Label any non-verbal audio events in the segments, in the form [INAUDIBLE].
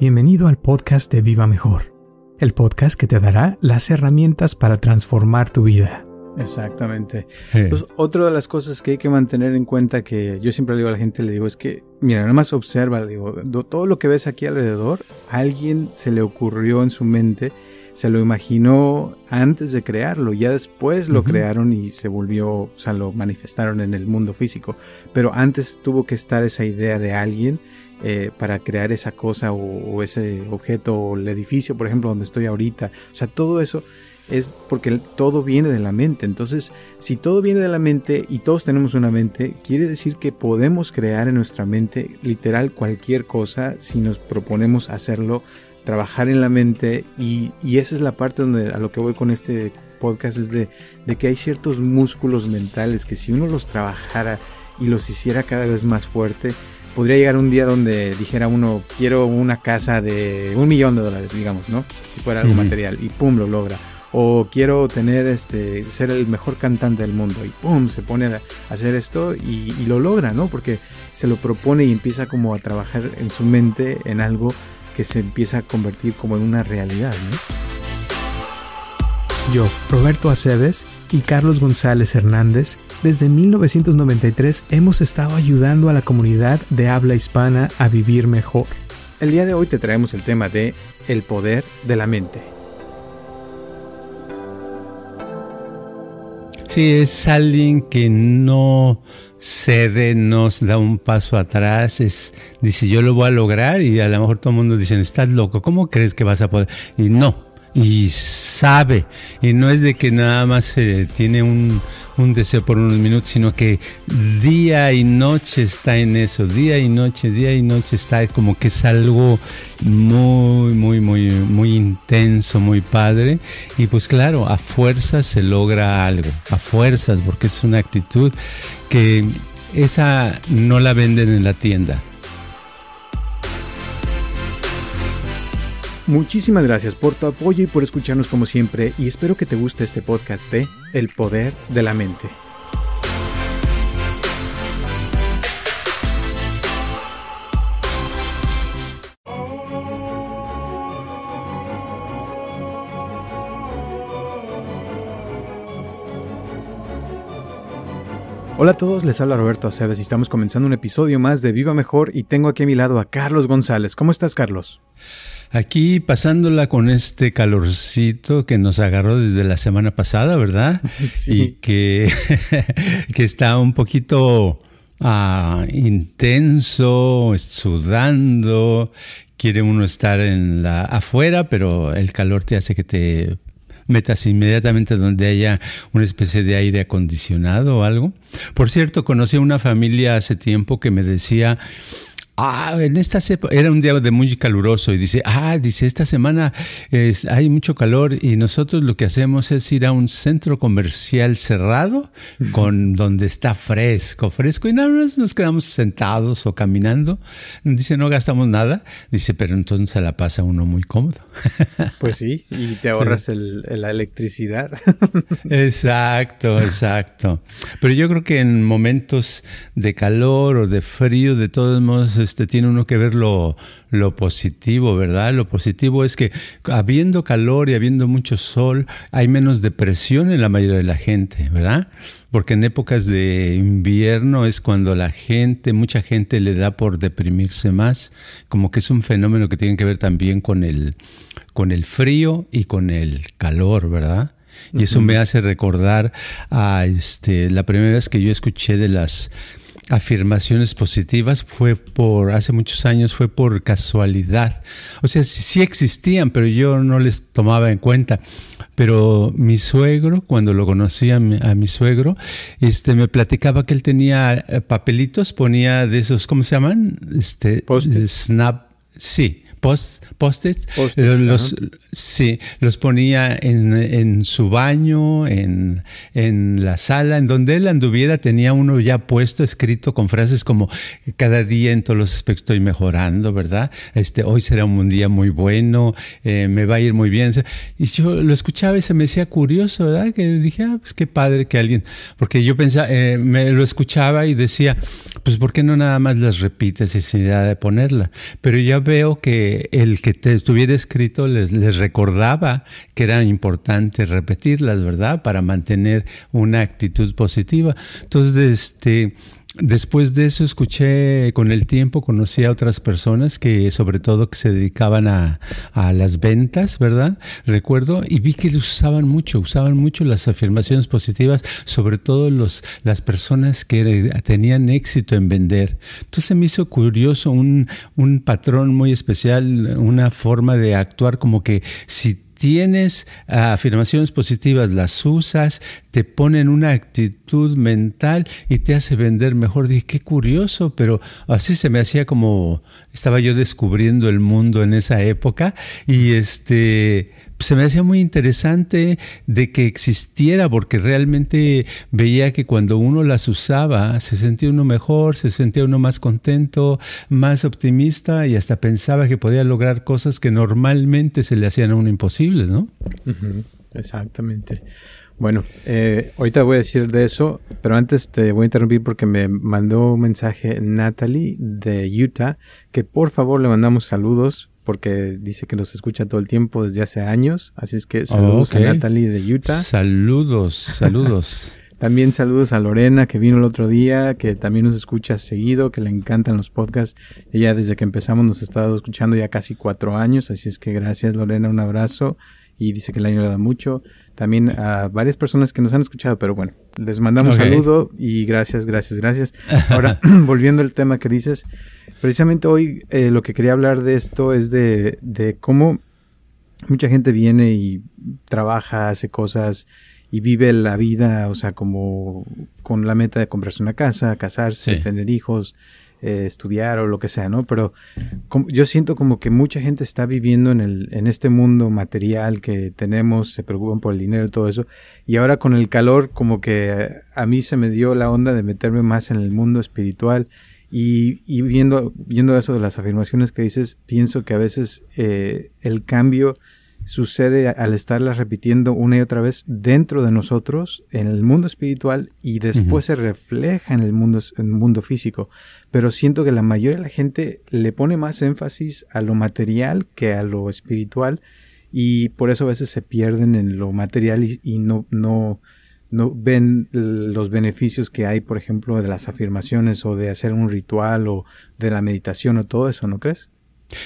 Bienvenido al podcast de Viva Mejor, el podcast que te dará las herramientas para transformar tu vida. Exactamente. Pues, otra de las cosas que hay que mantener en cuenta que yo siempre le digo a la gente, le digo, es que, mira, nada más observa, digo, todo lo que ves aquí alrededor, a alguien se le ocurrió en su mente, se lo imaginó antes de crearlo, ya después lo crearon y se volvió, o sea, lo manifestaron en el mundo físico, pero antes tuvo que estar esa idea de alguien eh, para crear esa cosa o, ese objeto o el edificio, por ejemplo, donde estoy ahorita. O sea, todo eso es porque todo viene de la mente. Entonces, si todo viene de la mente y todos tenemos una mente, quiere decir que podemos crear en nuestra mente literal cualquier cosa si nos proponemos hacerlo, trabajar en la mente y, y esa es la parte donde a lo que voy con este podcast es de, de que hay ciertos músculos mentales que si uno los trabajara y los hiciera cada vez más fuerte, podría llegar un día donde dijera uno, quiero una casa de un millón de dólares, digamos, ¿no? Si fuera algo material, y pum, lo logra. O quiero tener este, ser el mejor cantante del mundo, y pum, se pone a hacer esto y, y lo logra, ¿no? Porque se lo propone y empieza como a trabajar en su mente en algo que se empieza a convertir como en una realidad, ¿no? Yo, Roberto Aceves y Carlos González Hernández, desde 1993 hemos estado ayudando a la comunidad de habla hispana a vivir mejor. El día de hoy te traemos el tema de el poder de la mente. Sí, es alguien que no cede, no da un paso atrás, es, dice yo lo voy a lograr y a lo mejor todo el mundo dice, estás loco, ¿cómo crees que vas a poder? Y no, y sabe. Y no es de que nada más tiene un, un, deseo por unos minutos, sino que día y noche está en eso, día y noche, día y noche está como que es algo muy, muy, muy, muy intenso, muy padre. Y pues claro, a fuerzas se logra algo, a fuerzas, porque es una actitud que esa no la venden en la tienda Muchísimas gracias por tu apoyo y por escucharnos como siempre y espero que te guste este podcast de El Poder de la Mente. Hola a todos, les habla Roberto Aceves y estamos comenzando un episodio más de Viva Mejor y tengo aquí a mi lado a Carlos González. ¿Cómo estás, Carlos? Aquí pasándola con este calorcito que nos agarró desde la semana pasada, ¿verdad? [LAUGHS] Sí. Y que, [LAUGHS] que está un poquito ah, intenso, sudando, quiere uno estar en la afuera, pero el calor te hace que te metas inmediatamente donde haya una especie de aire acondicionado o algo. Por cierto, conocí a una familia hace tiempo que me decía Ah, en esta era un día de muy caluroso y dice, ah, dice, esta semana es, hay mucho calor y nosotros lo que hacemos es ir a un centro comercial cerrado [LAUGHS] con donde está fresco, fresco y nada más nos quedamos sentados o caminando. Dice, no gastamos nada. Dice, pero entonces se la pasa uno muy cómodo. [LAUGHS] Pues sí, y te ahorras la electricidad. [LAUGHS] Exacto, exacto. Pero yo creo que en momentos de calor o de frío, de todos modos, este, tiene uno que ver lo, positivo, ¿verdad? Lo positivo es que habiendo calor y habiendo mucho sol, hay menos depresión en la mayoría de la gente, ¿verdad? Porque en épocas de invierno es cuando la gente, mucha gente le da por deprimirse más, como que es un fenómeno que tiene que ver también con el, con el frío y con el calor, ¿verdad? Y eso me hace recordar a este, la primera vez que yo escuché de las afirmaciones positivas fue por, hace muchos años, fue por casualidad. O sea, sí, existían, pero yo no les tomaba en cuenta. Pero mi suegro, cuando lo conocí a mi, suegro, este, me platicaba que él tenía eh, papelitos, ponía de esos, ¿cómo se llaman? Este, snap, sí, post, post-its. los, sí, los ponía en, su baño, en, la sala, en donde él anduviera, tenía uno ya puesto, escrito con frases como cada día en todos los aspectos estoy mejorando, ¿verdad? Este, hoy será un día muy bueno, eh, me va a ir muy bien. Y yo lo escuchaba y se me decía curioso, ¿verdad? Que dije, ah, pues qué padre que alguien, porque yo pensaba, eh, me lo escuchaba y decía, pues ¿por qué no nada más las repites sin necesidad de ponerla? Pero ya veo que el que te estuviera escrito les, les recordaba que era importante repetirlas, ¿verdad? Para mantener una actitud positiva. Entonces, este Después de eso escuché, con el tiempo conocí a otras personas que sobre todo que se dedicaban a, las ventas, ¿verdad? Recuerdo y vi que usaban mucho, usaban mucho las afirmaciones positivas, sobre todo los, las personas que tenían éxito en vender. Entonces me hizo curioso un patrón muy especial, una forma de actuar como que si tienes ah, afirmaciones positivas, las usas, te ponen una actitud mental y te hace vender mejor. Dije, qué curioso, pero así se me hacía como estaba yo descubriendo el mundo en esa época y este se me hacía muy interesante de que existiera, porque realmente veía que cuando uno las usaba, se sentía uno mejor, se sentía uno más contento, más optimista y hasta pensaba que podía lograr cosas que normalmente se le hacían a uno imposibles, ¿no? Exactamente. Bueno, eh, ahorita voy a decir de eso, pero antes te voy a interrumpir porque me mandó un mensaje Natalie de Utah, que por favor le mandamos saludos porque dice que nos escucha todo el tiempo desde hace años. Así es que saludos a Natalie de Utah. Saludos, [LAUGHS] saludos. también saludos a Lorena que vino el otro día, que también nos escucha seguido, que le encantan los podcasts. Ella desde que empezamos nos ha estado escuchando ya casi cuatro años, así es que gracias Lorena, un abrazo y dice que le ayuda mucho. También a varias personas que nos han escuchado, pero bueno, les mandamos saludo y gracias, gracias, gracias. [LAUGHS] Ahora, [CLEARS THROAT] volviendo al tema que dices, precisamente hoy eh, lo que quería hablar de esto es de, de cómo mucha gente viene y trabaja, hace cosas y vive la vida, o sea, como con la meta de comprarse una casa, casarse, tener hijos, eh, estudiar o lo que sea, ¿no? Pero yo siento como que mucha gente está viviendo en, el, en este mundo material que tenemos, se preocupan por el dinero y todo eso, y ahora con el calor como que a mí se me dio la onda de meterme más en el mundo espiritual y, y viendo, viendo eso de las afirmaciones que dices, pienso que a veces eh, el cambio sucede al estarlas repitiendo una y otra vez dentro de nosotros, en el mundo espiritual, y después se refleja en el mundo, en el mundo físico. Pero siento que la mayoría de la gente le pone más énfasis a lo material que a lo espiritual, y por eso a veces se pierden en lo material y, no, no, no ven los beneficios que hay, por ejemplo, de las afirmaciones o de hacer un ritual o de la meditación o todo eso, ¿no crees?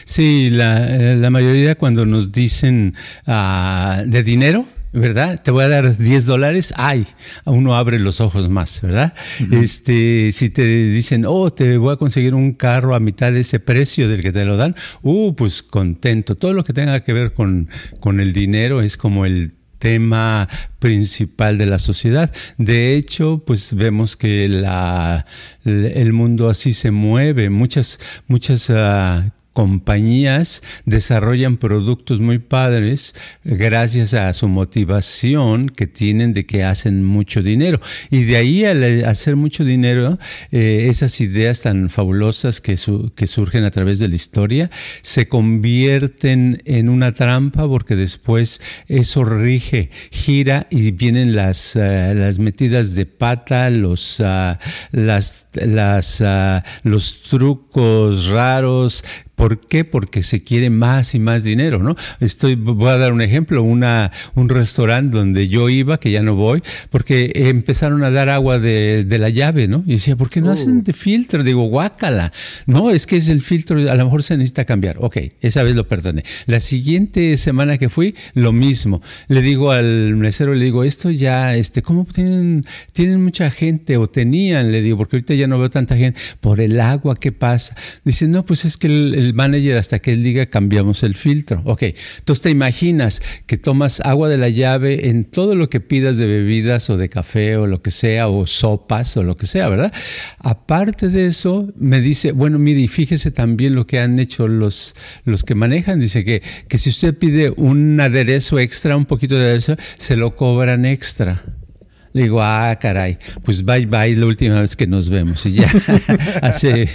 Sí, la, la mayoría cuando nos dicen uh, de dinero, ¿verdad? Te voy a dar 10 dólares, ay, uno abre los ojos más, ¿verdad? Este, si te dicen, oh, te voy a conseguir un carro a mitad de ese precio del que te lo dan, uh, pues contento. Todo lo que tenga que ver con, con el dinero es como el tema principal de la sociedad. De hecho, pues vemos que la, el mundo así se mueve. Muchas, muchas uh, compañías desarrollan productos muy padres gracias a su motivación que tienen de que hacen mucho dinero. Y de ahí al hacer mucho dinero, eh, esas ideas tan fabulosas que, que surgen a través de la historia se convierten en una trampa porque después eso rige, gira y vienen las, eh, las metidas de pata, los, ah, las, las, ah, los trucos raros ¿Por qué? Porque se quiere más y más dinero, ¿no? Estoy, voy a dar un ejemplo, una, un restaurante donde yo iba, que ya no voy, porque empezaron a dar agua de, de la llave, ¿no? Y decía, ¿por qué no hacen oh. de filtro? Digo, guácala. No, es que es el filtro, a lo mejor se necesita cambiar. Ok, esa vez lo perdoné. La siguiente semana que fui, lo mismo. Le digo al mesero, le digo, esto ya, este, ¿cómo tienen, tienen mucha gente o tenían? Le digo, porque ahorita ya no veo tanta gente. Por el agua, ¿qué pasa? Dice, no, pues es que el manager hasta que él diga cambiamos el filtro. Ok, entonces te imaginas que tomas agua de la llave en todo lo que pidas de bebidas o de café o lo que sea, o sopas o lo que sea, ¿verdad? Aparte de eso, me dice, bueno, mire, fíjese también lo que han hecho los, los que manejan. Dice que, que si usted pide un aderezo extra, un poquito de aderezo, se lo cobran extra. Le digo, ah, caray, pues bye bye la última vez que nos vemos. Y ya [LAUGHS] hace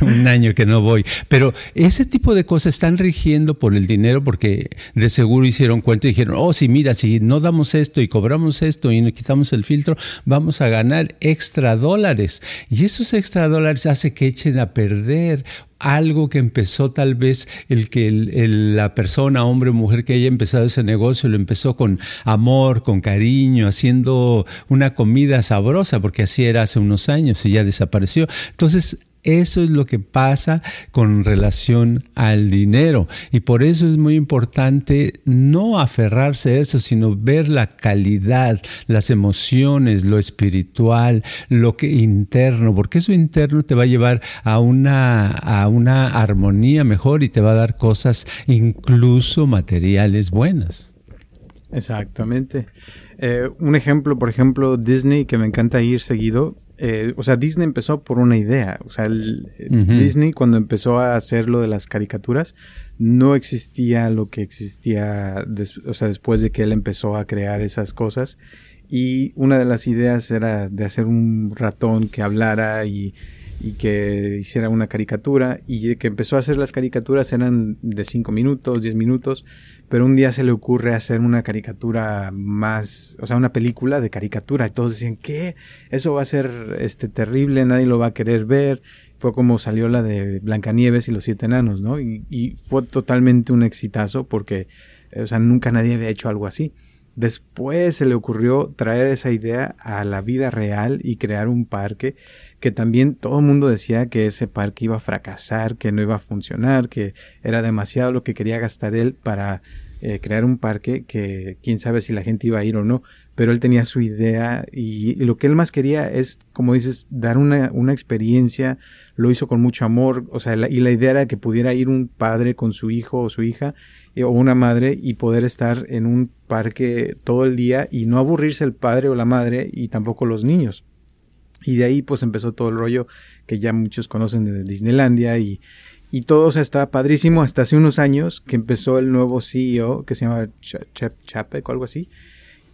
un año que no voy. Pero ese tipo de cosas están rigiendo por el dinero porque de seguro hicieron cuenta y dijeron, oh, sí, mira, si no damos esto y cobramos esto y quitamos el filtro, vamos a ganar extra dólares. Y esos extra dólares hace que echen a perder algo que empezó tal vez el que la persona, hombre o mujer que haya empezado ese negocio, lo empezó con amor, con cariño, haciendo una comida sabrosa, porque así era hace unos años y ya desapareció. Entonces, eso es lo que pasa con relación al dinero. Y por eso es muy importante no aferrarse a eso, sino ver la calidad, las emociones, lo espiritual, lo que interno, porque eso interno te va a llevar a una, a una armonía mejor y te va a dar cosas incluso materiales buenas. Exactamente. Eh, un ejemplo, por ejemplo, Disney, que me encanta ir seguido, eh, o sea, Disney empezó por una idea. O sea, Disney cuando empezó a hacer lo de las caricaturas, no existía lo que existía, o sea, después de que él empezó a crear esas cosas. Y una de las ideas era de hacer un ratón que hablara y, y que hiciera una caricatura. Y que empezó a hacer las caricaturas eran de 5 minutos, 10 minutos pero un día se le ocurre hacer una caricatura más, o sea, una película de caricatura y todos decían, ¿qué? Eso va a ser este terrible, nadie lo va a querer ver. Fue como salió la de Blancanieves y los siete enanos, ¿no? Y, y fue totalmente un exitazo porque, o sea, nunca nadie había hecho algo así. Después se le ocurrió traer esa idea a la vida real y crear un parque que también todo el mundo decía que ese parque iba a fracasar, que no iba a funcionar, que era demasiado lo que quería gastar él para eh, crear un parque que quién sabe si la gente iba a ir o no, pero él tenía su idea y, lo que él más quería es, como dices, dar una, una experiencia, lo hizo con mucho amor, o sea, y la idea era que pudiera ir un padre con su hijo o su hija eh, o una madre y poder estar en un parque todo el día y no aburrirse el padre o la madre y tampoco los niños. Y de ahí pues empezó todo el rollo que ya muchos conocen de Disneylandia y, y todo, o sea, estaba padrísimo hasta hace unos años que empezó el nuevo CEO que se llama Chep Chapek o algo así.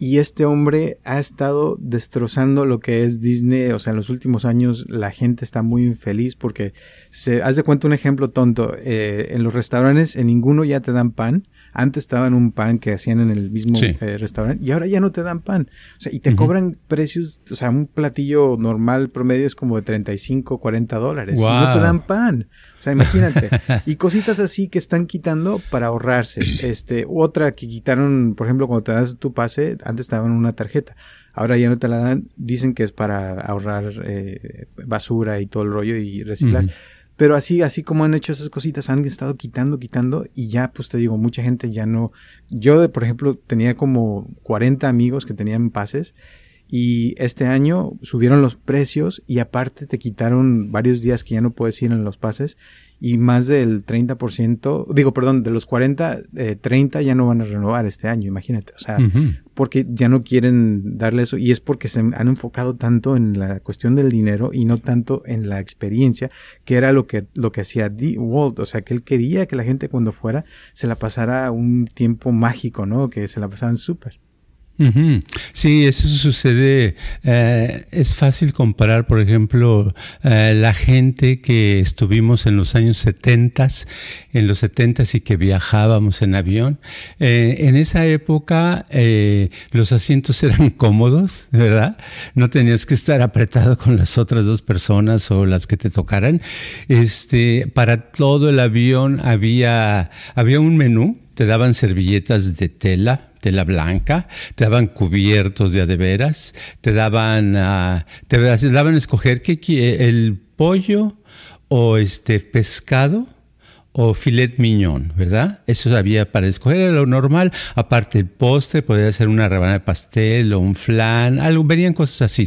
Y este hombre ha estado destrozando lo que es Disney. O sea, en los últimos años la gente está muy infeliz porque se, haz de cuenta un ejemplo tonto. Eh, en los restaurantes, en ninguno ya te dan pan. Antes estaban un pan que hacían en el mismo eh, restaurante y ahora ya no te dan pan. O sea, y te cobran precios, o sea, un platillo normal promedio es como de 35, 40 dólares. Y no te dan pan. O sea, imagínate. y cositas así que están quitando para ahorrarse. Este, otra que quitaron, por ejemplo, cuando te das tu pase, antes te daban una tarjeta. Ahora ya no te la dan. Dicen que es para ahorrar eh, basura y todo el rollo y reciclar. Pero así, así como han hecho esas cositas, han estado quitando, quitando y ya, pues te digo, mucha gente ya no. Yo, por ejemplo, tenía como 40 amigos que tenían pases y este año subieron los precios y aparte te quitaron varios días que ya no puedes ir en los pases y más del 30%, digo, perdón, de los 40, 30 eh, ya no van a renovar este año, imagínate, o sea, porque ya no quieren darle eso y es porque se han enfocado tanto en la cuestión del dinero y no tanto en la experiencia, que era lo que, lo que hacía D. Walt, o sea, que él quería que la gente cuando fuera se la pasara un tiempo mágico, ¿no? Que se la pasaran súper. Sí, eso sucede. Eh, es fácil comparar, por ejemplo, eh, la gente que estuvimos en los años 70, en los 70 y que viajábamos en avión. Eh, en esa época los asientos [LAUGHS] eran cómodos, ¿verdad? No tenías que estar apretado con las otras dos personas o las que te tocaran. Este, para todo el avión había, había un menú, te daban servilletas de tela tela blanca, te daban cubiertos de adeveras, te daban, uh, te daban a escoger que el pollo o este pescado o filet miñón, ¿verdad? Eso había para escoger, era lo normal. Aparte el postre, podía ser una rebanada de pastel o un flan, algo, venían cosas así,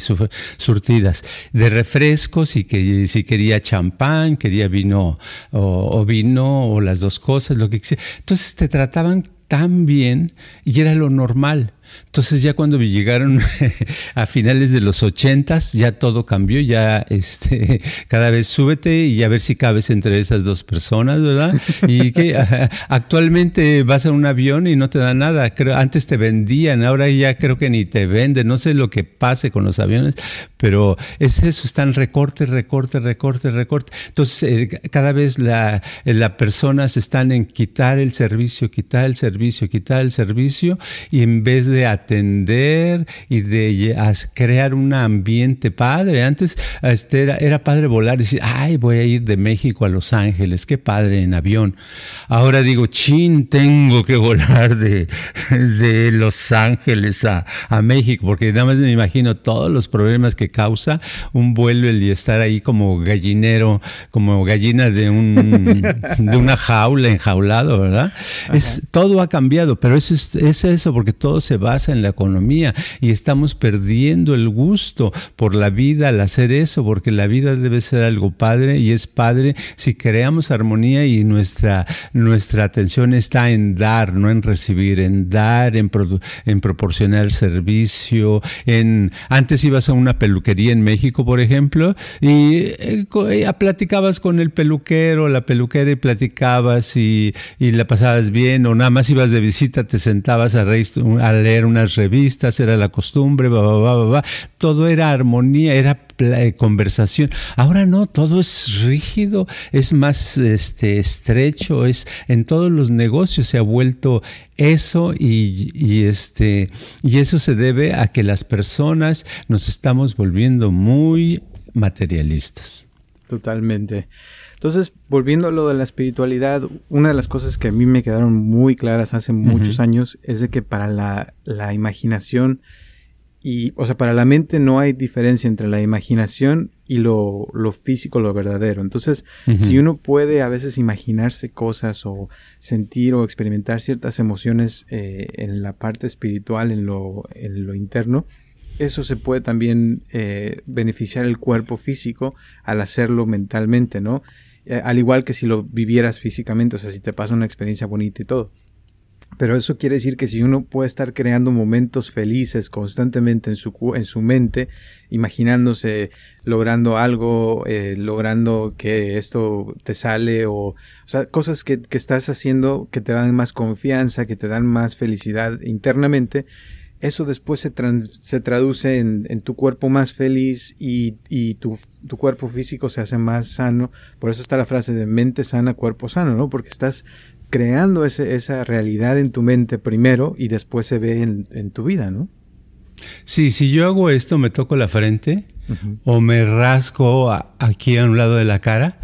surtidas. De refrescos, y que, si quería champán, quería vino o, o, vino o las dos cosas, lo que quisiera. Entonces te trataban tan bien y era lo normal. Entonces ya cuando llegaron [LAUGHS] a finales de los ochentas, ya todo cambió, ya este, [LAUGHS] cada vez súbete y a ver si cabes entre esas dos personas, ¿verdad? Y [LAUGHS] que actualmente vas a un avión y no te da nada. Creo, antes te vendían, ahora ya creo que ni te venden. No sé lo que pase con los aviones, pero es eso, están recorte, recorte, recorte, recorte. Entonces eh, cada vez la, las personas están en quitar el servicio, quitar el servicio, quitar el servicio y en vez de de atender y de crear un ambiente padre. Antes este, era, era padre volar y decir, ay, voy a ir de México a Los Ángeles, qué padre en avión. Ahora digo, chin, tengo que volar de, de Los Ángeles a, a México, porque nada más me imagino todos los problemas que causa un vuelo y estar ahí como gallinero, como gallina de, un, [LAUGHS] de una jaula, enjaulado, ¿verdad? Es, todo ha cambiado, pero eso es, es, eso, porque todo se basa en la economía y estamos perdiendo el gusto por la vida al hacer eso, porque la vida debe ser algo padre y es padre si creamos armonía y nuestra, nuestra atención está en dar, no en recibir, en dar, en, en proporcionar servicio, en antes ibas a una peluquería en México, por ejemplo, y eh, eh, platicabas con el peluquero, la peluquera y platicabas y, y, la pasabas bien, o nada más ibas de visita, te sentabas a, a leer unas revistas, era la costumbre, va, va, va, va, todo era armonía, era eh, conversación. Ahora no, todo es rígido, es más este, estrecho, es en todos los negocios se ha vuelto eso y, este, y eso se debe a que las personas nos estamos volviendo muy materialistas. Totalmente. Entonces, volviendo a lo de la espiritualidad, una de las cosas que a mí me quedaron muy claras hace muchos años es de que para la, la imaginación y, o sea, para la mente no hay diferencia entre la imaginación y lo, lo físico, lo verdadero. Entonces, si uno puede a veces imaginarse cosas o sentir o experimentar ciertas emociones eh, en la parte espiritual, en lo, en lo interno, eso se puede también eh, beneficiar el cuerpo físico al hacerlo mentalmente, ¿no? Eh, al igual que si lo vivieras físicamente, o sea, si te pasa una experiencia bonita y todo. Pero eso quiere decir que si uno puede estar creando momentos felices constantemente en su, en su mente, imaginándose logrando algo, eh, logrando que esto te sale o, o sea, cosas que, que estás haciendo que te dan más confianza, que te dan más felicidad internamente, eso después se, se traduce en, en, tu cuerpo más feliz y, y tu, tu, cuerpo físico se hace más sano. Por eso está la frase de mente sana, cuerpo sano, ¿no? Porque estás creando ese, esa realidad en tu mente primero y después se ve en, en, tu vida, ¿no? Sí, si yo hago esto, me toco la frente o me rasco aquí a un lado de la cara,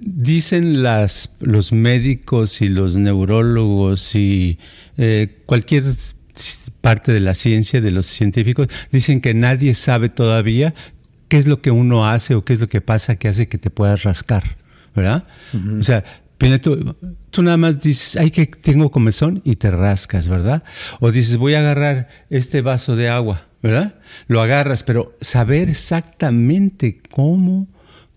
dicen las, los médicos y los neurólogos y eh, cualquier parte de la ciencia, de los científicos, dicen que nadie sabe todavía qué es lo que uno hace o qué es lo que pasa que hace que te puedas rascar, ¿verdad? O sea, Tú, tú, nada más dices, ay, que tengo comezón y te rascas, ¿verdad? O dices, voy a agarrar este vaso de agua, ¿verdad? Lo agarras, pero saber exactamente cómo,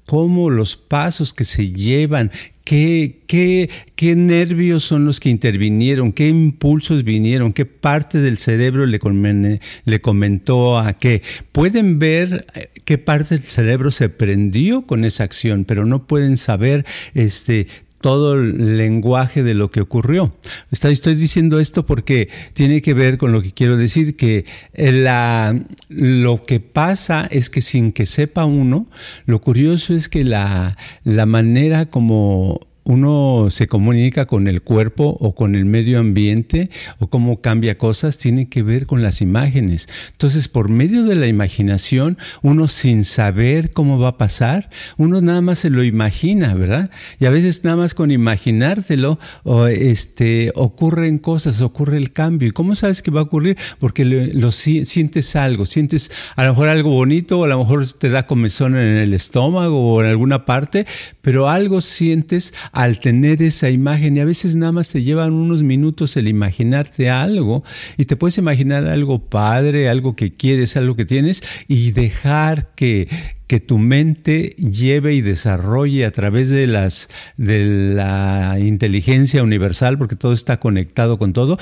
cómo los pasos que se llevan, qué, qué, qué nervios son los que intervinieron, qué impulsos vinieron, qué parte del cerebro le, le comentó a qué. Pueden ver eh, qué parte del cerebro se prendió con esa acción, pero no pueden saber este, todo el lenguaje de lo que ocurrió. Estoy diciendo esto porque tiene que ver con lo que quiero decir, que la, lo que pasa es que sin que sepa uno, lo curioso es que la, la manera como uno se comunica con el cuerpo o con el medio ambiente o cómo cambia cosas tiene que ver con las imágenes. Entonces, por medio de la imaginación, uno sin saber cómo va a pasar, uno nada más se lo imagina, ¿verdad? Y a veces nada más con imaginártelo este, ocurren cosas, ocurre el cambio. ¿Y cómo sabes que va a ocurrir? Porque lo, sientes algo, sientes a lo mejor algo bonito o a lo mejor te da comezón en el estómago o en alguna parte, pero algo sientes al tener esa imagen y a veces nada más te llevan unos minutos el imaginarte algo y te puedes imaginar algo padre, algo que quieres, algo que tienes y dejar que, que tu mente lleve y desarrolle a través de las de la inteligencia universal, porque todo está conectado con todo,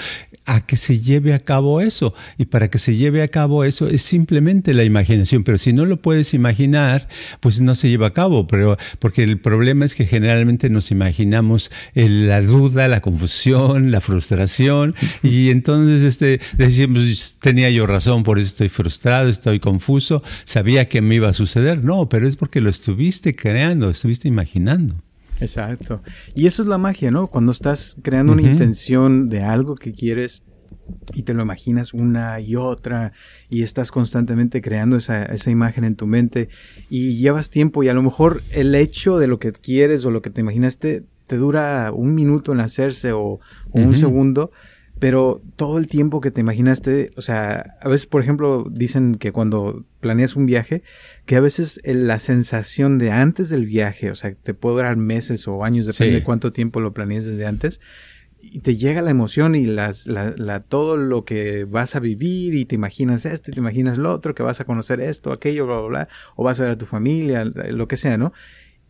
a que se lleve a cabo eso. Y para que se lleve a cabo eso es simplemente la imaginación. Pero si no lo puedes imaginar, pues no se lleva a cabo. Pero, porque el problema es que generalmente nos imaginamos la duda, la confusión, la frustración. Y entonces este, decimos, tenía yo razón, por eso estoy frustrado, estoy confuso, sabía que me iba a suceder no, pero es porque lo estuviste creando, estuviste imaginando. Exacto. Y eso es la magia, ¿no? Cuando estás creando una intención de algo que quieres y te lo imaginas una y otra y estás constantemente creando esa, esa, imagen en tu mente y llevas tiempo y a lo mejor el hecho de lo que quieres o lo que te imaginaste te dura un minuto en hacerse o, un segundo, pero todo el tiempo que te imaginaste, o sea, a veces, por ejemplo, dicen que cuando planeas un viaje, que a veces la sensación de antes del viaje, o sea, te puede durar meses o años, depende de cuánto tiempo lo planees desde antes, y te llega la emoción y las, la, la, todo lo que vas a vivir y te imaginas esto y te imaginas lo otro, que vas a conocer esto, aquello, bla, bla, bla, o vas a ver a tu familia, lo que sea, ¿no?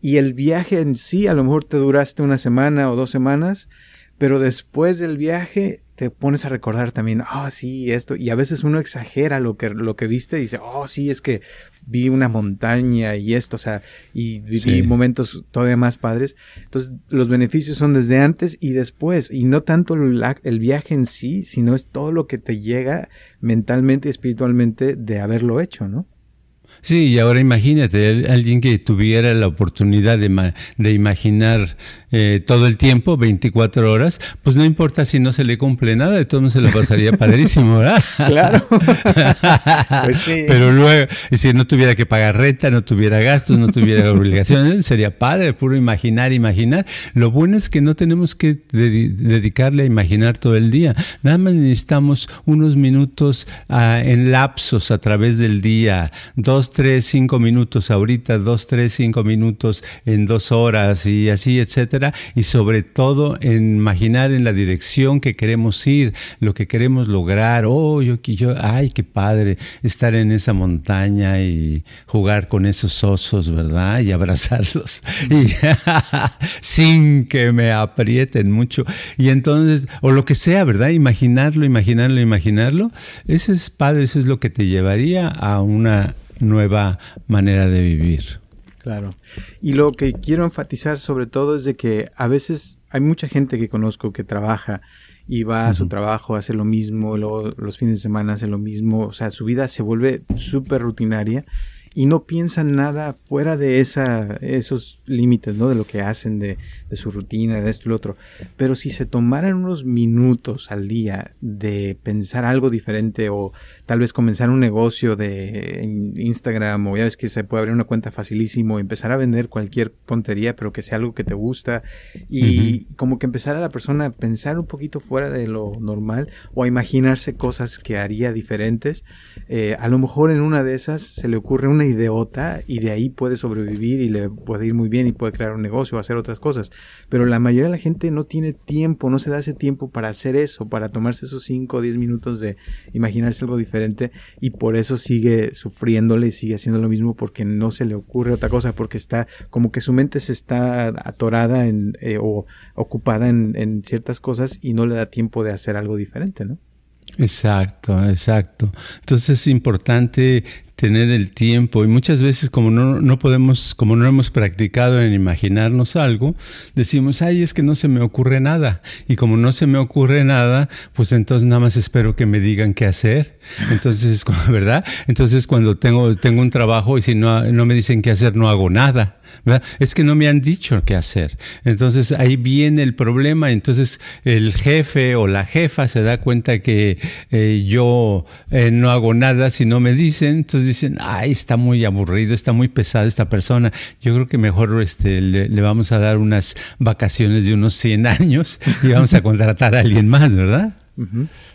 Y el viaje en sí, a lo mejor te duraste una semana o dos semanas, pero después del viaje te pones a recordar también, oh, sí, esto, y a veces uno exagera lo que, lo que viste y dice, oh, sí, es que vi una montaña y esto, o sea, y viví momentos todavía más padres. Entonces, los beneficios son desde antes y después, y no tanto el viaje en sí, sino es todo lo que te llega mentalmente y espiritualmente de haberlo hecho, ¿no? Sí, y ahora imagínate, alguien que tuviera la oportunidad de, de imaginar eh, todo el tiempo, 24 horas, pues no importa si no se le cumple nada, de todo se lo pasaría [LAUGHS] padrísimo, ¿verdad? Claro. [LAUGHS] pues sí. Pero luego, si no tuviera que pagar renta, no tuviera gastos, no tuviera [LAUGHS] obligaciones, sería padre, puro imaginar, imaginar. Lo bueno es que no tenemos que dedicarle a imaginar todo el día. Nada más necesitamos unos minutos ah, en lapsos a través del día, dos, tres, cinco minutos ahorita, dos, tres, cinco minutos en dos horas y así, etcétera y sobre todo en imaginar en la dirección que queremos ir, lo que queremos lograr. Oh, yo, yo, ay, qué padre estar en esa montaña y jugar con esos osos, ¿verdad? Y abrazarlos [LAUGHS] y, [LAUGHS] sin que me aprieten mucho. Y entonces, o lo que sea, ¿verdad? Imaginarlo, imaginarlo, imaginarlo. Ese es padre, eso es lo que te llevaría a una nueva manera de vivir. Claro. Y lo que quiero enfatizar sobre todo es de que a veces hay mucha gente que conozco que trabaja y va a su trabajo, hace lo mismo, los fines de semana hace lo mismo, o sea, su vida se vuelve súper rutinaria y no piensan nada fuera de esa, esos límites, ¿no? De lo que hacen, de, de, su rutina, de esto y lo otro. Pero si se tomaran unos minutos al día de pensar algo diferente o tal vez comenzar un negocio de Instagram o ya ves que se puede abrir una cuenta facilísimo, empezar a vender cualquier tontería, pero que sea algo que te gusta y como que empezar a la persona a pensar un poquito fuera de lo normal o a imaginarse cosas que haría diferentes, eh, a lo mejor en una de esas se le ocurre un una idiota y de ahí puede sobrevivir y le puede ir muy bien y puede crear un negocio o hacer otras cosas. Pero la mayoría de la gente no tiene tiempo, no se da ese tiempo para hacer eso, para tomarse esos 5 o 10 minutos de imaginarse algo diferente y por eso sigue sufriéndole y sigue haciendo lo mismo porque no se le ocurre otra cosa, porque está como que su mente se está atorada en, eh, o ocupada en, en ciertas cosas y no le da tiempo de hacer algo diferente, ¿no? Exacto, exacto. Entonces es importante tener el tiempo y muchas veces como no, no, podemos, como no hemos practicado en imaginarnos algo, decimos, ay, es que no se me ocurre nada. Y como no se me ocurre nada, pues entonces nada más espero que me digan qué hacer. Entonces, [LAUGHS] ¿verdad? Entonces cuando tengo, tengo un trabajo y si no, no me dicen qué hacer, no hago nada. Es que no me han dicho qué hacer. Entonces ahí viene el problema. Entonces el jefe o la jefa se da cuenta que eh, yo eh, no hago nada si no me dicen. Entonces dicen, ay, está muy aburrido, está muy pesada esta persona. Yo creo que mejor este, le, vamos a dar unas vacaciones de unos 100 años y [LAUGHS] vamos a contratar a alguien más, ¿verdad?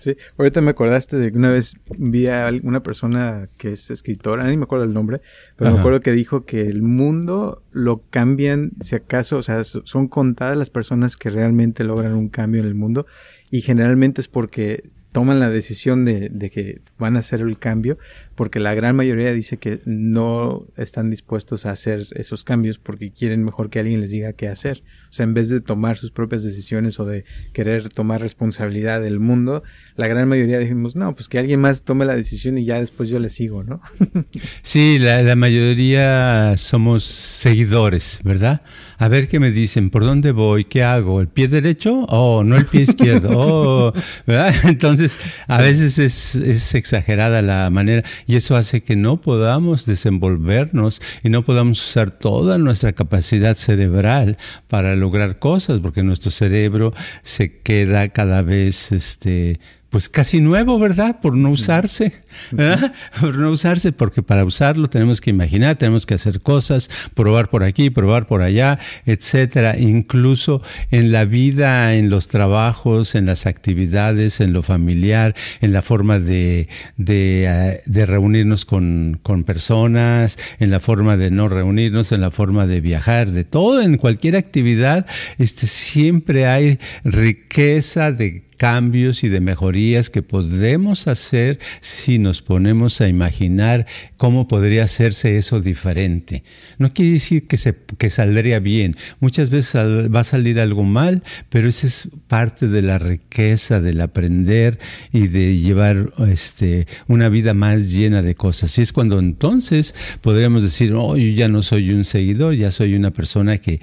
Sí, ahorita me acordaste de que una vez vi a una persona que es escritora, ni me acuerdo el nombre, pero me acuerdo que dijo que el mundo lo cambian, si acaso, o sea, son contadas las personas que realmente logran un cambio en el mundo y generalmente es porque toman la decisión de, de, que van a hacer el cambio, porque la gran mayoría dice que no están dispuestos a hacer esos cambios porque quieren mejor que alguien les diga qué hacer. O sea, en vez de tomar sus propias decisiones o de querer tomar responsabilidad del mundo, la gran mayoría dijimos, no, pues que alguien más tome la decisión y ya después yo le sigo, ¿no? [LAUGHS] sí, la, la mayoría somos seguidores, ¿verdad? A ver qué me dicen, ¿por dónde voy? ¿Qué hago? ¿El pie derecho? Oh, no el pie [LAUGHS] izquierdo. Oh, ¿verdad? [LAUGHS] Entonces, a veces es, exagerada la manera y eso hace que no podamos desenvolvernos y no podamos usar toda nuestra capacidad cerebral para lograr cosas, porque nuestro cerebro se queda cada vez este, pues casi nuevo, ¿verdad? Por no usarse, ¿verdad? [LAUGHS] Por no usarse, porque para usarlo tenemos que imaginar, tenemos que hacer cosas, probar por aquí, probar por allá, etcétera. Incluso en la vida, en los trabajos, en las actividades, en lo familiar, en la forma de, de, eh, reunirnos con, con personas, en la forma de no reunirnos, en la forma de viajar, de todo, en cualquier actividad, este, siempre hay riqueza de cambios y de mejorías que podemos hacer si nos ponemos a imaginar cómo podría hacerse eso diferente. No quiere decir que, se, que saldría bien. Muchas veces va a salir algo mal, pero esa es parte de la riqueza del aprender y de llevar este, una vida más llena de cosas. Y es cuando entonces podríamos decir, oh, yo ya no soy un seguidor, ya soy una persona que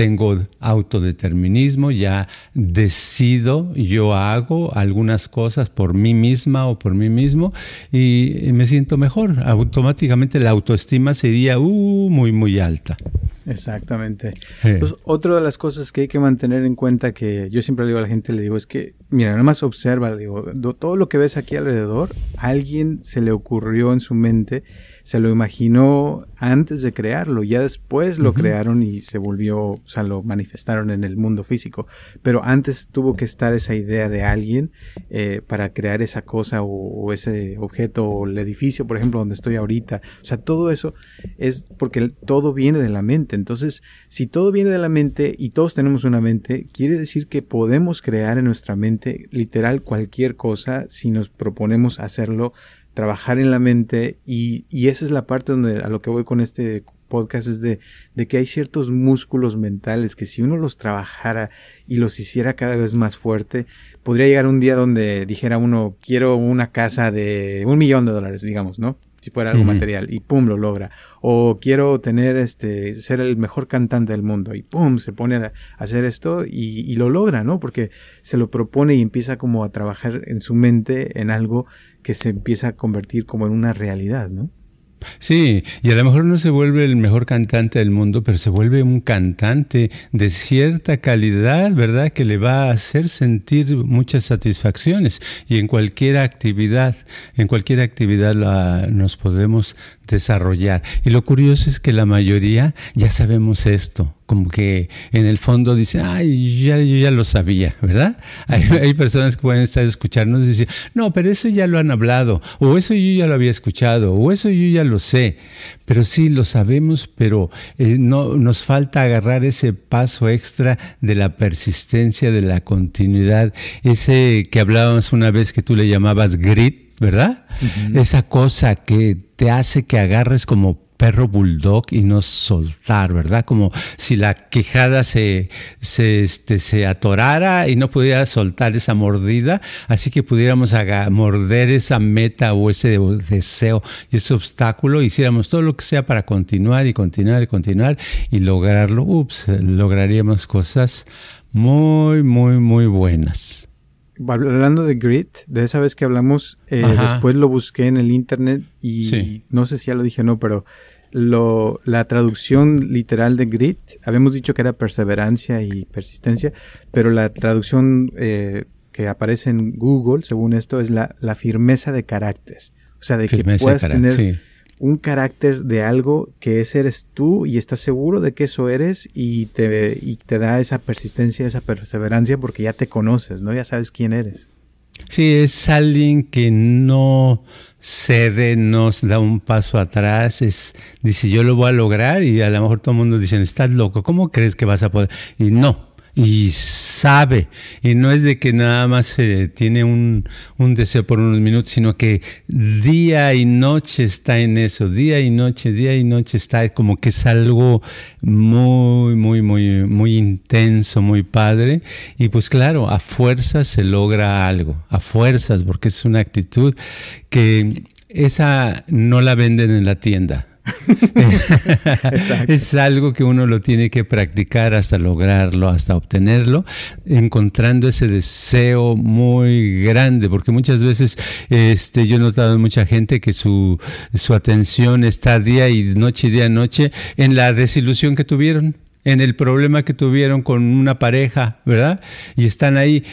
tengo autodeterminismo, ya decido, yo hago algunas cosas por mí misma o por mí mismo y me siento mejor. Automáticamente la autoestima sería uh, muy, muy alta. Exactamente. Pues, otra de las cosas que hay que mantener en cuenta que yo siempre le digo a la gente, le digo, es que, mira, nada más observa, digo, todo lo que ves aquí alrededor, a alguien se le ocurrió en su mente se lo imaginó antes de crearlo, ya después lo crearon y se volvió, o sea, lo manifestaron en el mundo físico, pero antes tuvo que estar esa idea de alguien eh, para crear esa cosa o, ese objeto o el edificio, por ejemplo, donde estoy ahorita, o sea, todo eso es porque todo viene de la mente, entonces, si todo viene de la mente y todos tenemos una mente, quiere decir que podemos crear en nuestra mente literal cualquier cosa si nos proponemos hacerlo trabajar en la mente y, y, esa es la parte donde a lo que voy con este podcast es de, de que hay ciertos músculos mentales que si uno los trabajara y los hiciera cada vez más fuerte, podría llegar un día donde dijera uno, quiero una casa de un millón de dólares, digamos, ¿no? si fuera algo material y pum lo logra. O quiero tener este ser el mejor cantante del mundo y pum se pone a hacer esto y, y, lo logra no porque se lo propone y empieza como a trabajar en su mente en algo que se empieza a convertir como en una realidad no Sí, y a lo mejor no se vuelve el mejor cantante del mundo, pero se vuelve un cantante de cierta calidad, ¿verdad? Que le va a hacer sentir muchas satisfacciones. Y en cualquier actividad, en cualquier actividad nos podemos desarrollar. Y lo curioso es que la mayoría ya sabemos esto, como que en el fondo dicen, ay, ya, yo ya lo sabía, ¿verdad? [LAUGHS] Hay, personas que pueden estar escuchándonos y decir, no, pero eso ya lo han hablado, o eso yo ya lo había escuchado, o eso yo ya lo sé. Pero sí, lo sabemos, pero eh, no, nos falta agarrar ese paso extra de la persistencia, de la continuidad, ese que hablábamos una vez que tú le llamabas grit, ¿verdad? Esa cosa que te hace que agarres como perro bulldog y no soltar, ¿verdad? Como si la quejada se, se, este, se atorara y no pudiera soltar esa mordida, así que pudiéramos morder esa meta o ese deseo y ese obstáculo, hiciéramos todo lo que sea para continuar y continuar y continuar y lograrlo, ups, lograríamos cosas muy, muy, muy buenas hablando de grit, de esa vez que hablamos, eh, después lo busqué en el internet y no sé si ya lo dije o no, pero lo, la traducción literal de grit, habíamos dicho que era perseverancia y persistencia, pero la traducción eh, que aparece en Google, según esto, es la, la firmeza de carácter. O sea, de que puedas tener un carácter de algo que ese eres tú y estás seguro de que eso eres y te, y te da esa persistencia, esa perseverancia porque ya te conoces, ¿no? Ya sabes quién eres. Sí, es alguien que no cede, no da un paso atrás, es, dice yo lo voy a lograr y a lo mejor todo el mundo dice, estás loco, ¿cómo crees que vas a poder? Y no, y sabe. Y no es de que nada más se tiene un, un, deseo por unos minutos, sino que día y noche está en eso, día y noche, día y noche está como que es algo muy, muy, muy, muy intenso, muy padre. Y pues claro, a fuerzas se logra algo, a fuerzas, porque es una actitud que esa no la venden en la tienda [LAUGHS] es algo que uno lo tiene que practicar hasta lograrlo, hasta obtenerlo, encontrando ese deseo muy grande, porque muchas veces este, yo he notado en mucha gente que su, su atención está día y noche, día y noche en la desilusión que tuvieron en el problema que tuvieron con una pareja, ¿verdad? Y están ahí.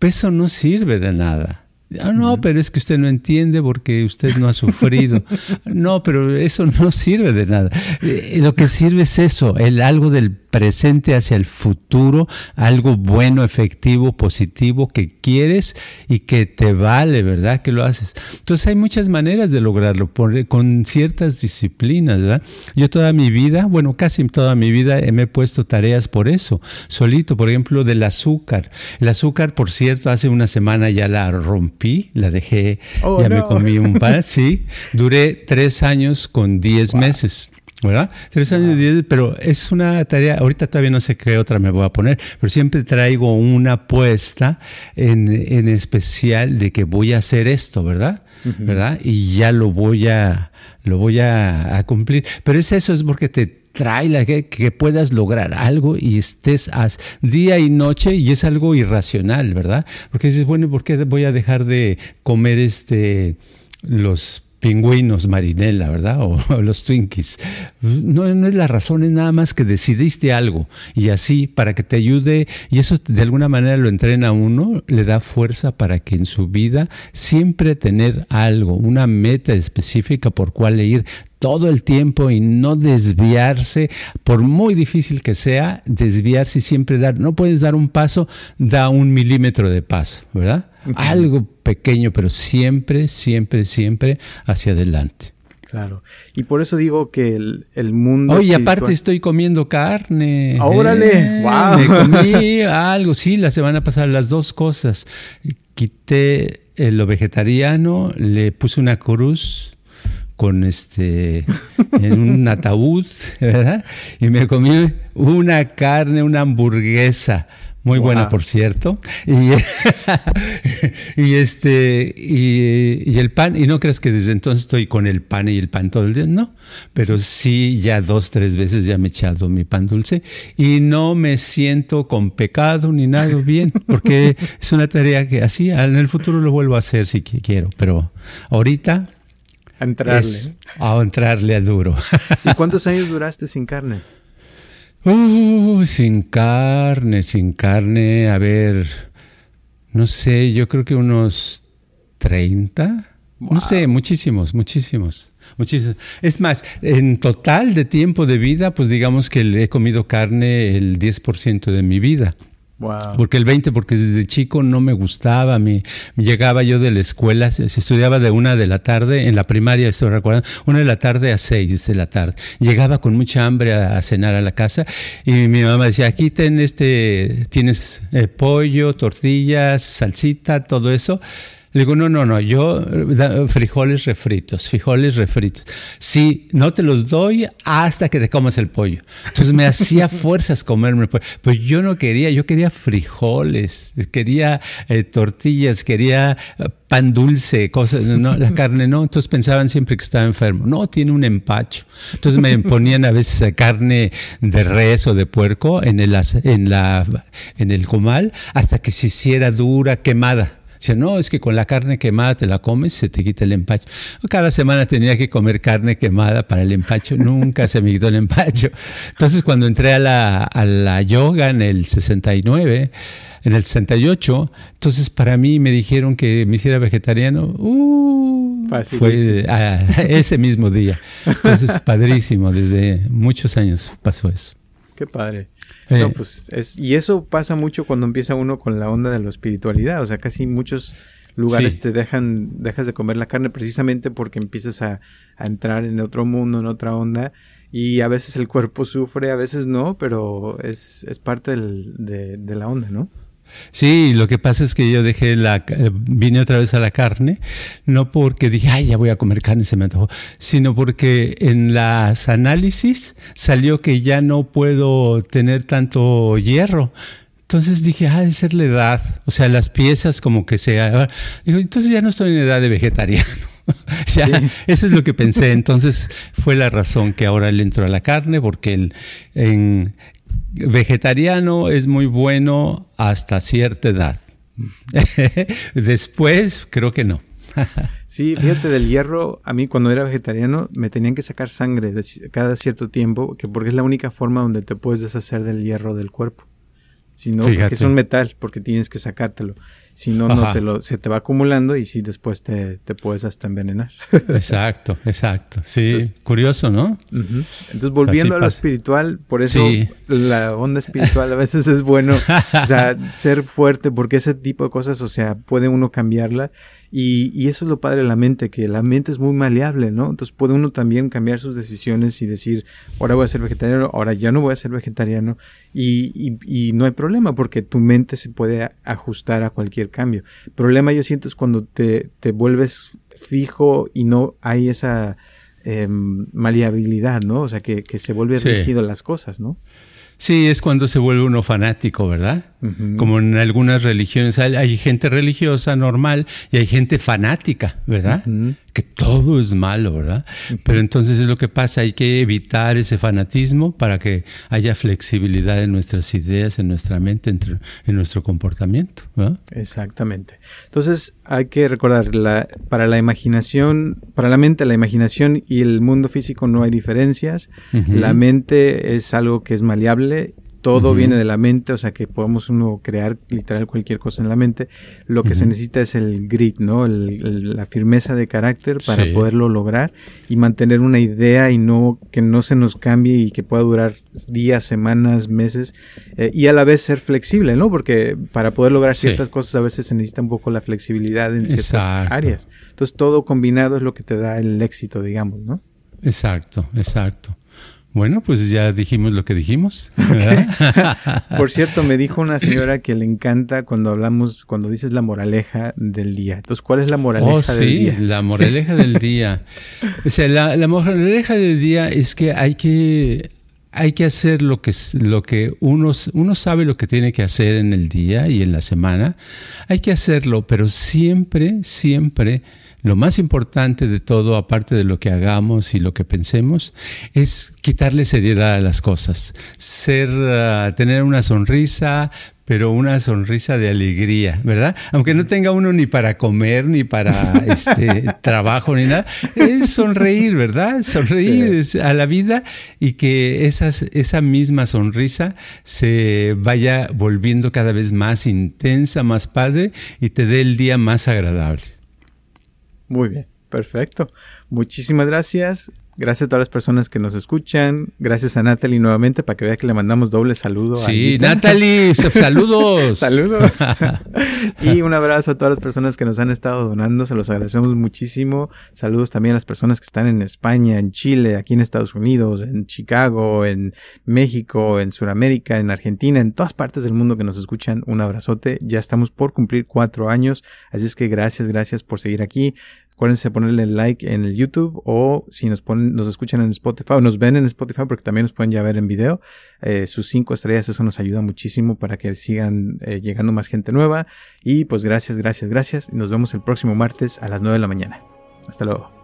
Eso no sirve de nada Ah, no, pero es que usted no entiende porque usted no ha sufrido. [LAUGHS] no, pero eso no sirve de nada. Eh, lo que sirve es eso, el algo del presente hacia el futuro, algo bueno, efectivo, positivo que quieres y que te vale, ¿verdad? Que lo haces. Entonces hay muchas maneras de lograrlo con ciertas disciplinas, ¿verdad? Yo toda mi vida, bueno, casi toda mi vida me he puesto tareas por eso, solito, por ejemplo, del azúcar. El azúcar, por cierto, hace una semana ya la rompí, la dejé, oh, ya me comí un [LAUGHS] par, sí. Duré tres años con diez meses. ¿verdad? Tres años y diez, pero es una tarea, ahorita todavía no sé qué otra me voy a poner, pero siempre traigo una apuesta en, en especial de que voy a hacer esto, ¿verdad? ¿Verdad? Y ya lo voy a, lo voy a, cumplir. Pero es eso, es porque te trae la que, que, puedas lograr algo y estés día y noche y es algo irracional, ¿verdad? Porque dices, bueno, ¿por qué voy a dejar de comer este los pingüinos marinela, ¿verdad? [LAUGHS] O, los Twinkies. No, no, es la razón, es nada más que decidiste algo y así para que te ayude y eso de alguna manera lo entrena a uno, le da fuerza para que en su vida siempre tener algo, una meta específica por cuál ir todo el tiempo y no desviarse, por muy difícil que sea, desviarse y siempre dar, no puedes dar un paso, da un milímetro de paso, ¿verdad? Algo pequeño, pero siempre, siempre, siempre hacia adelante. Claro. Y por eso digo que el, el mundo. Oye, aparte estoy comiendo carne. ¡Órale! ¡Wow! Me comí [LAUGHS] algo, sí, la semana pasada, las dos cosas. Quité eh, lo vegetariano, le puse una cruz con este en un [LAUGHS] ataúd, ¿verdad? Y me comí una carne, una hamburguesa muy buena, por cierto. Y, [LAUGHS] y este, y, el pan, y no creas que desde entonces estoy con el pan y el pan todo el día, no, pero sí ya dos, tres veces ya me he echado mi pan dulce y no me siento con pecado ni nada bien, porque es una tarea que así en el futuro lo vuelvo a hacer si quiero, pero ahorita... A entrarle. a entrarle a duro. ¿Y cuántos años duraste sin carne? Uh, sin carne, sin carne, a ver, no sé, yo creo que unos 30. No sé, muchísimos, muchísimos, muchísimos. Es más, en total de tiempo de vida, pues digamos que he comido carne el 10% de mi vida. Porque el 20, porque desde chico no me gustaba, me, llegaba yo de la escuela, se, estudiaba de una de la tarde, en la primaria estoy recordando, una de la tarde a seis de la tarde. Llegaba con mucha hambre a, cenar a la casa y mi mamá decía, aquí ten este, tienes eh, pollo, tortillas, salsita, todo eso. Le digo, no, no, no, yo frijoles refritos, frijoles refritos. Sí, no te los doy hasta que te comas el pollo. Entonces me hacía [LAUGHS] fuerzas comerme el pollo. Pues yo no quería, yo quería frijoles, quería eh, tortillas, quería eh, pan dulce, cosas, no, la [LAUGHS] carne no. Entonces pensaban siempre que estaba enfermo. No, tiene un empacho. Entonces me [LAUGHS] ponían a veces carne de res o de puerco en el, en la, en el comal hasta que se hiciera dura, quemada. Dice, no, es que con la carne quemada te la comes se te quita el empacho. Cada semana tenía que comer carne quemada para el empacho, [LAUGHS] nunca se me quitó el empacho. Entonces cuando entré a la, a la yoga en el 69, en el 68, entonces para mí me dijeron que me hiciera vegetariano. Uh, fue ah, [LAUGHS] ese mismo día. Entonces, padrísimo, desde muchos años pasó eso. Qué padre. No, pues es, y eso pasa mucho cuando empieza uno con la onda de la espiritualidad. O sea, casi muchos lugares te dejan, dejas de comer la carne precisamente porque empiezas a, a, entrar en otro mundo, en otra onda. Y a veces el cuerpo sufre, a veces no, pero es, es parte del, de, de la onda, ¿no? Sí, lo que pasa es que yo dejé la, vine otra vez a la carne, no porque dije, ay, ya voy a comer carne, se me antojó, sino porque en las análisis salió que ya no puedo tener tanto hierro. Entonces dije, ah, de ser la edad, o sea, las piezas como que se... Digo, entonces ya no estoy en edad de vegetariano. [LAUGHS] ya, Eso es lo que pensé. [LAUGHS] Entonces fue la razón que ahora le entro a la carne, porque el, en, vegetariano es muy bueno hasta cierta edad. [LAUGHS] Después, creo que no. [LAUGHS] sí, fíjate, del hierro, a mí cuando era vegetariano me tenían que sacar sangre cada cierto tiempo, que porque es la única forma donde te puedes deshacer del hierro del cuerpo. sino que es un metal, porque tienes que sacártelo. Si no, no te lo, se te va acumulando y si después te, te puedes hasta envenenar. [LAUGHS] exacto, exacto. Sí, curioso, ¿no? Entonces, volviendo a lo espiritual, por eso la onda espiritual a veces es bueno, o sea, [LAUGHS] ser fuerte, porque ese tipo de cosas, o sea, puede uno cambiarla y, y, eso es lo padre de la mente, que la mente es muy maleable, ¿no? Entonces puede uno también cambiar sus decisiones y decir, ahora voy a ser vegetariano, ahora ya no voy a ser vegetariano. Y, y, y no hay problema porque tu mente se puede ajustar a cualquier cambio. El problema yo siento es cuando te, te vuelves fijo y no hay esa eh, maleabilidad, ¿no? O sea, que, que se vuelve rígido las cosas, ¿no? Sí, es cuando se vuelve uno fanático, ¿verdad? Como en algunas religiones hay, gente religiosa normal y hay gente fanática, ¿verdad? Que todo es malo, ¿verdad? Pero entonces es lo que pasa, hay que evitar ese fanatismo para que haya flexibilidad en nuestras ideas, en nuestra mente, en, nuestro comportamiento. ¿verdad? Exactamente. Entonces hay que recordar, la, para la imaginación, para la mente, la imaginación y el mundo físico no hay diferencias. La mente es algo que es maleable todo viene de la mente, o sea que podemos uno crear literal cualquier cosa en la mente. Lo que se necesita es el grit, ¿no? la firmeza de carácter para poderlo lograr y mantener una idea y no que no se nos cambie y que pueda durar días, semanas, meses eh, y a la vez ser flexible, ¿no? Porque para poder lograr ciertas cosas a veces se necesita un poco la flexibilidad en ciertas áreas. Entonces todo combinado es lo que te da el éxito, digamos, ¿no? Exacto, exacto. Bueno, pues ya dijimos lo que dijimos. [LAUGHS] [LAUGHS] Por cierto, me dijo una señora que le encanta cuando hablamos, cuando dices la moraleja del día. Entonces, ¿cuál es la moraleja oh, del día? La moraleja del día. O sea, la, moraleja del día es que hay que hay que hacer lo que, lo que uno, uno sabe lo que tiene que hacer en el día y en la semana. Hay que hacerlo, pero siempre, siempre lo más importante de todo, aparte de lo que hagamos y lo que pensemos, es quitarle seriedad a las cosas. Ser, ah, tener una sonrisa, pero una sonrisa de alegría, ¿verdad? Aunque no tenga uno ni para comer, ni para [LAUGHS] este, trabajo, ni nada, es sonreír, ¿verdad? Sonreír a la vida y que esas, esa misma sonrisa se vaya volviendo cada vez más intensa, más padre y te dé el día más agradable. Muy bien, perfecto. Muchísimas gracias. Gracias a todas las personas que nos escuchan. Gracias a Natalie nuevamente para que vea que le mandamos doble saludo. Sí, Natalie, [LAUGHS] saludos. saludos. [LAUGHS] y un abrazo a todas las personas que nos han estado donando. Se los agradecemos muchísimo. Saludos también a las personas que están en España, en Chile, aquí en Estados Unidos, en Chicago, en México, en Sudamérica, en Argentina, en todas partes del mundo que nos escuchan. Un abrazote. Ya estamos por cumplir cuatro años. Así es que gracias, gracias por seguir aquí. Acuérdense de ponerle like en el YouTube o si nos ponen, nos escuchan en Spotify o nos ven en Spotify porque también nos pueden ya ver en video. Eh, sus cinco estrellas, eso nos ayuda muchísimo para que sigan eh, llegando más gente nueva. Y pues gracias, gracias, gracias. Y nos vemos el próximo martes a las 9 de la mañana. Hasta luego.